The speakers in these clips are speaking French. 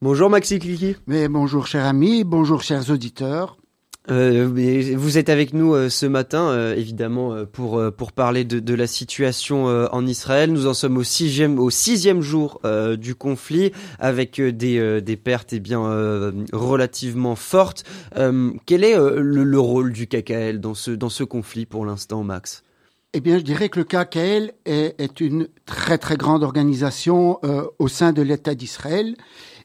Bonjour Maxi Cliqui. Mais bonjour cher ami, bonjour chers auditeurs. Euh, vous êtes avec nous euh, ce matin, euh, évidemment, pour pour parler de, de la situation en Israël. Nous en sommes au sixième au sixième jour du conflit, avec des des pertes eh bien relativement fortes. quel est le, le, rôle du KKL dans ce dans ce conflit pour l'instant, Max? Eh bien, je dirais que le KKL est, est une très très grande organisation au sein de l'État d'Israël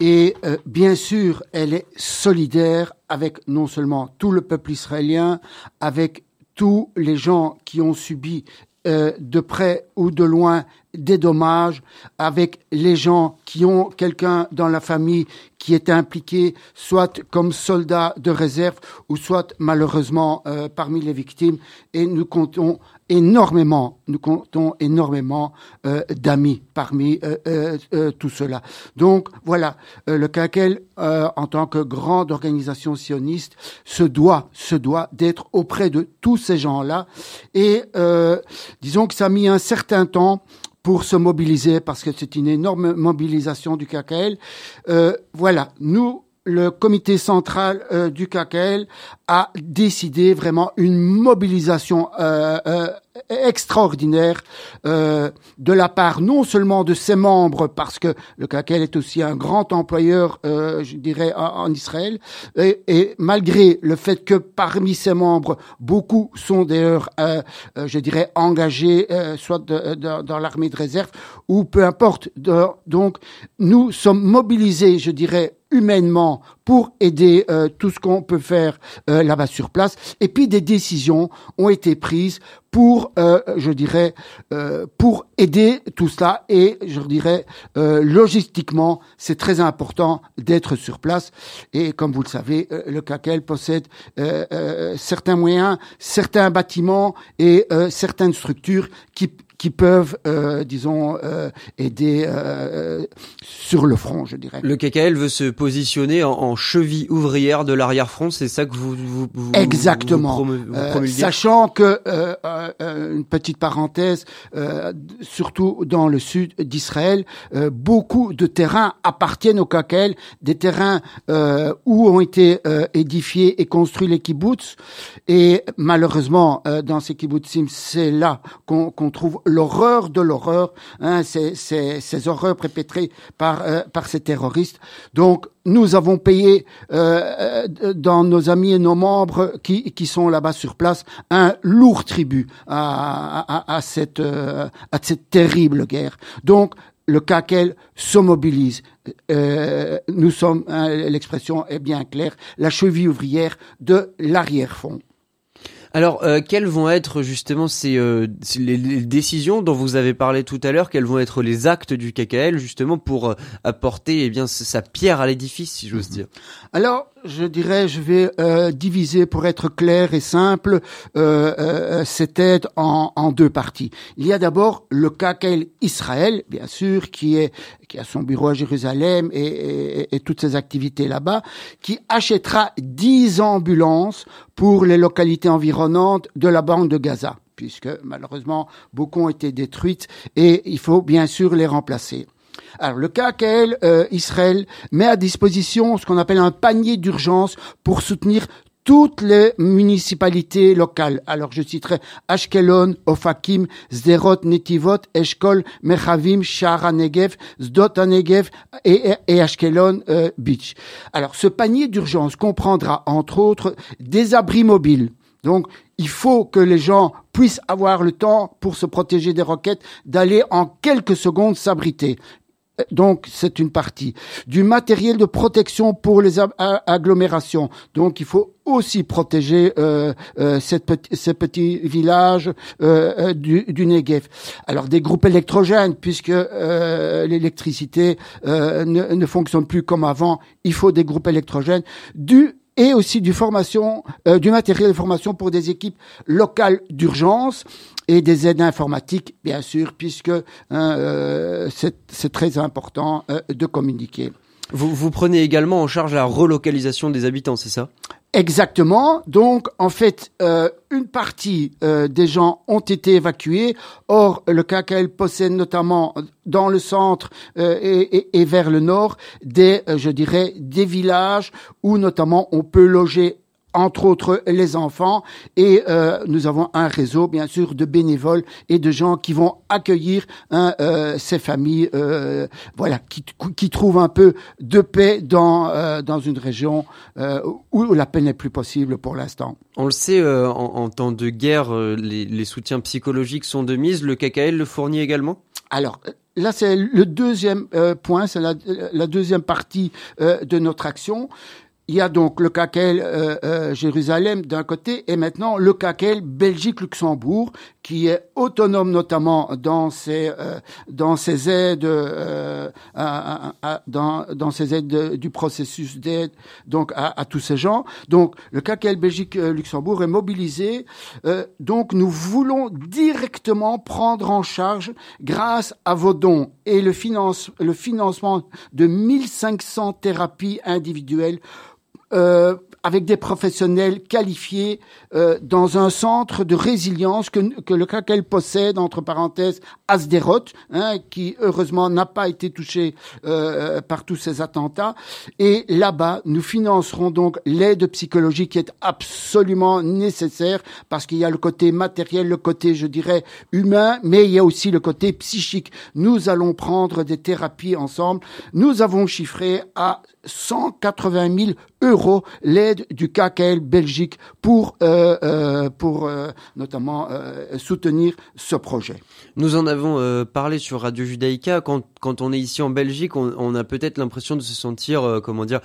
et euh, bien sûr, elle est solidaire avec non seulement tout le peuple israélien, avec tous les gens qui ont subi euh, de près ou de loin des dommages, avec les gens qui ont quelqu'un dans la famille qui est impliqué, soit comme soldat de réserve, ou soit malheureusement euh, parmi les victimes. Et nous comptons énormément, nous comptons énormément euh, d'amis parmi euh, euh, tout cela. Donc voilà, le CAQEL, en tant que grande organisation sioniste, se doit, se doit d'être auprès de tous ces gens-là. Et disons que ça a mis un certain temps pour se mobiliser parce que c'est une énorme mobilisation du KKL. voilà, nous le comité central euh, du KKL a décidé vraiment une mobilisation euh, euh, extraordinaire de la part non seulement de ses membres, parce que le KKL est aussi un grand employeur, je dirais, en, Israël, et, malgré le fait que parmi ses membres, beaucoup sont d'ailleurs, je dirais, engagés, soit dans l'armée de réserve, ou peu importe. donc, nous sommes mobilisés, je dirais, humainement pour aider euh, tout ce qu'on peut faire euh, là-bas sur place. Et puis des décisions ont été prises pour, euh, je dirais, pour aider tout cela. Et je dirais, logistiquement, c'est très important d'être sur place. Et comme vous le savez, le CACEL possède certains moyens, certains bâtiments et certaines structures qui qui peuvent, euh, disons, euh, aider euh, sur le front, je dirais. Le KKL veut se positionner en, cheville ouvrière de l'arrière-front, c'est ça que vous, vous, vous Exactement. Vous sachant que, une petite parenthèse, surtout dans le sud d'Israël, beaucoup de terrains appartiennent au KKL, des terrains où ont été édifiés et construits les kibbutz, et malheureusement, dans ces kibbutzim, c'est là qu'on trouve l'horreur de l'horreur, hein, ces, ces, horreurs perpétrées par, euh, par ces terroristes. Donc, nous avons payé euh, euh, dans nos amis et nos membres qui, qui sont là-bas sur place un lourd tribut à, cette, à cette terrible guerre. Donc, le CAQEL se mobilise. Nous sommes, hein, l'expression est bien claire, la cheville ouvrière de l'arrière-fond. Alors, euh, quelles vont être justement ces, euh, les, décisions dont vous avez parlé tout à l'heure? Quels vont être les actes du KKL justement pour euh, apporter eh bien sa pierre à l'édifice, si j'ose mhm. dire? Alors, je dirais, je vais euh, diviser pour être clair et simple euh, euh, cette aide en, deux parties. Il y a d'abord le KKL Israël, bien sûr, qui a son bureau à Jérusalem et, toutes ses activités là-bas, qui achètera 10 ambulances pour les localités environnantes de la bande de Gaza puisque malheureusement beaucoup ont été détruites et il faut bien sûr les remplacer. Alors le KKL euh, Israël met à disposition ce qu'on appelle un panier d'urgence pour soutenir toutes les municipalités locales. Alors je citerai Ashkelon, Ofakim, Zderot, Netivot, Eshkol, Mechavim, Shara Negev, Zdot Negev et, Ashkelon euh, Beach. Alors ce panier d'urgence comprendra entre autres des abris mobiles. Donc il faut que les gens puissent avoir le temps pour se protéger des roquettes, d'aller en quelques secondes s'abriter. Donc, c'est une partie. Du matériel de protection pour les agglomérations. Donc, il faut aussi protéger euh, euh, cette ces petits villages euh, du, du Negev. Alors, des groupes électrogènes, puisque l'électricité ne, ne fonctionne plus comme avant, il faut des groupes électrogènes. Du et aussi du formation, du matériel de formation pour des équipes locales d'urgence et des aides informatiques, bien sûr, puisque hein, euh, c'est très important euh, de communiquer. Vous, vous prenez également en charge la relocalisation des habitants, c'est ça? Exactement. Donc, en fait, euh, une partie euh, des gens ont été évacués. Or, le KKL possède notamment dans le centre euh, et, et, vers le nord des, je dirais, des villages où notamment on peut loger entre autres les enfants. Et euh, nous avons un réseau, bien sûr, de bénévoles et de gens qui vont accueillir hein, euh, ces familles, euh, voilà, qui, qui trouvent un peu de paix dans euh, dans une région euh, où la paix n'est plus possible pour l'instant. On le sait, euh, en, en, temps de guerre, les, les, soutiens psychologiques sont de mise. Le KKL le fournit également? Alors. Là, c'est le deuxième point, c'est la, la, deuxième partie de notre action il y a donc le CACEL euh, euh, Jérusalem d'un côté et maintenant le CACEL Belgique-Luxembourg qui est autonome notamment dans ses euh, dans ses aides euh, dans dans ses aides du processus d'aide donc à, tous ces gens. Donc le CACEL Belgique-Luxembourg est mobilisé. donc nous voulons directement prendre en charge grâce à vos dons et le finance le financement de 1500 thérapies individuelles euh, avec des professionnels qualifiés euh, dans un centre de résilience que, que le CACEL possède, entre parenthèses, Asderot, hein, qui heureusement n'a pas été touché euh, par tous ces attentats. Et là-bas, nous financerons donc l'aide psychologique qui est absolument nécessaire parce qu'il y a le côté matériel, le côté, je dirais, humain, mais il y a aussi le côté psychique. Nous allons prendre des thérapies ensemble. Nous avons chiffré à 180 000 euros l'aide du KKL Belgique pour euh, euh, pour euh, notamment soutenir ce projet. Nous en avons parlé sur Radio Judaïka. Quand quand on est ici en Belgique, on, on a peut-être l'impression de se sentir comment dire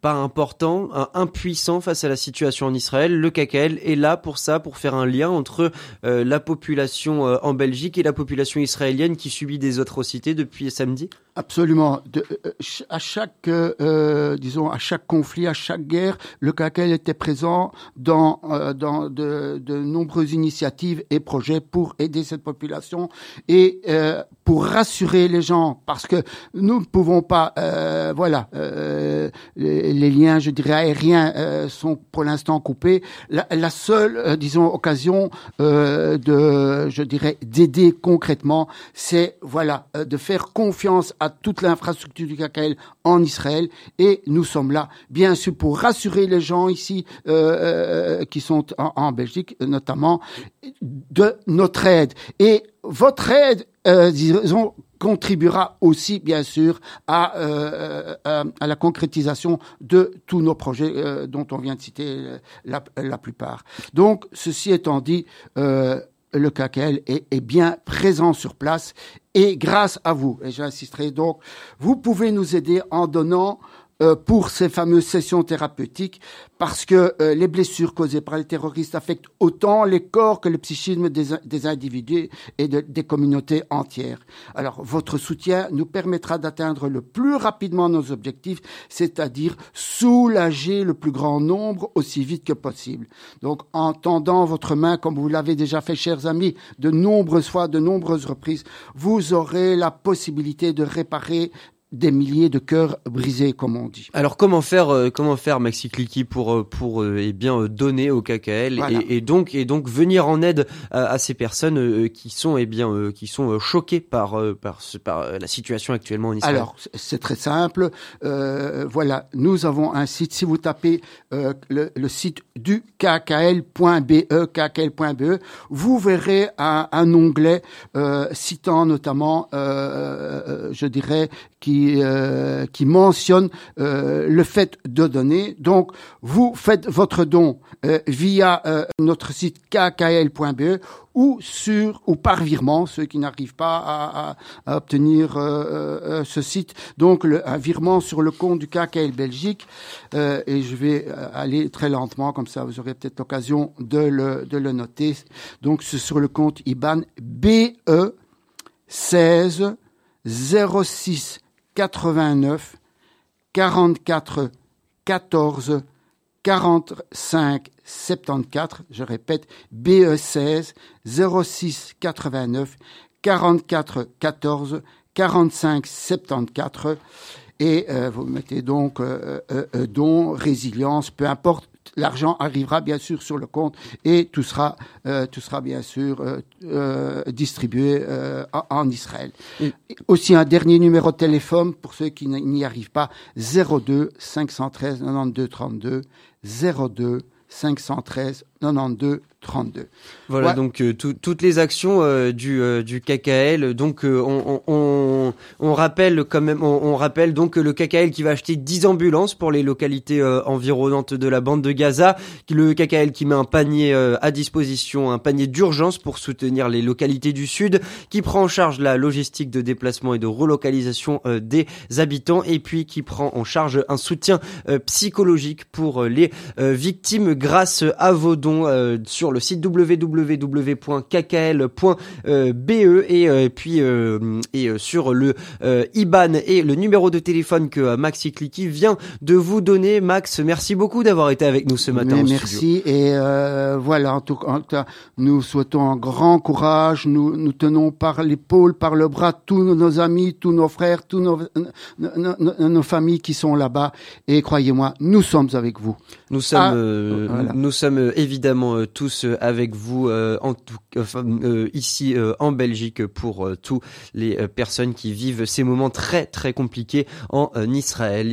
pas important, impuissant face à la situation en Israël. Le KKL est là pour ça, pour faire un lien entre la population en Belgique et la population israélienne qui subit des atrocités depuis samedi. Absolument. De, à chaque, euh, disons, à chaque conflit, à chaque guerre, le CACEL était présent dans, euh, dans de, de, nombreuses initiatives et projets pour aider cette population et euh, pour rassurer les gens, parce que nous ne pouvons pas, euh, voilà, euh, les, les, liens, je dirais, aériens sont pour l'instant coupés. La, la seule, disons, occasion de, je dirais, d'aider concrètement, c'est, voilà, de faire confiance à toute l'infrastructure en Israël et nous sommes là, bien sûr, pour rassurer les gens ici euh, euh, qui sont en, Belgique, notamment, de notre aide. Et votre aide, euh, disons, contribuera aussi, bien sûr, à, euh, à, la concrétisation de tous nos projets euh, dont on vient de citer la, plupart. Donc, ceci étant dit, euh, le KKL est, est, bien présent sur place. Et grâce à vous, et j'insisterai donc, vous pouvez nous aider en donnant euh, pour ces fameuses sessions thérapeutiques parce que euh, les blessures causées par les terroristes affectent autant les corps que le psychisme des, des individus et de, des communautés entières. Alors, votre soutien nous permettra d'atteindre le plus rapidement nos objectifs, c'est-à-dire soulager le plus grand nombre aussi vite que possible. Donc, en tendant votre main, comme vous l'avez déjà fait, chers amis, de nombreuses fois, de nombreuses reprises, vous aurez la possibilité de réparer des milliers de cœurs brisés, comme on dit. Alors comment faire, euh, comment faire, Maxi Clicky, pour euh, pour euh, eh bien donner au KKL voilà. et, et, donc et donc venir en aide à, à ces personnes qui sont eh bien qui sont choquées par par, par la situation actuellement en Israël? Alors c'est très simple. voilà, nous avons un site. Si vous tapez le, le, site du kkl.be, kkl.be, vous verrez un, un onglet citant notamment, je dirais, qui euh, mentionne euh, le fait de donner. Donc, vous faites votre don euh, via notre site kkl.be ou sur ou par virement, ceux qui n'arrivent pas à, obtenir ce site. Donc, le, un virement sur le compte du KKL Belgique. et je vais aller très lentement, comme ça vous aurez peut-être l'occasion de le, de le noter. Donc, c'est sur le compte IBAN BE 16 06 89 44 14 45 74, je répète, BE 16 06 89 44 14 45 74 et vous mettez donc don, résilience, peu importe l'argent arrivera bien sûr sur le compte et tout sera, euh, tout sera bien sûr euh, euh, distribué en, Israël. Aussi un dernier numéro de téléphone pour ceux qui n'y arrivent pas 02 513 92 32 02 513 92 32. Voilà donc euh, toutes les actions euh, du euh, du KKL. Donc on, on, on, rappelle quand même on, rappelle donc le KKL qui va acheter 10 ambulances pour les localités environnantes de la bande de Gaza, le KKL qui met un panier à disposition, un panier d'urgence pour soutenir les localités du sud, qui prend en charge la logistique de déplacement et de relocalisation des habitants et puis qui prend en charge un soutien psychologique pour les victimes grâce à vos dons sur le site www.kkl.be et, euh, puis euh, et euh, sur le IBAN et le numéro de téléphone que Maxi Clicky vient de vous donner. Max, merci beaucoup d'avoir été avec nous ce matin. merci et voilà en tout cas nous souhaitons un grand courage. Nous nous tenons par l'épaule, par le bras tous nos amis, tous nos frères, tous nos, nos, familles qui sont là-bas et croyez-moi, nous sommes avec vous. Nous sommes ah, nous sommes évidemment tous avec vous euh, en tout, euh, ici euh, en Belgique pour tous les personnes vivent ces moments très très compliqués en Israël.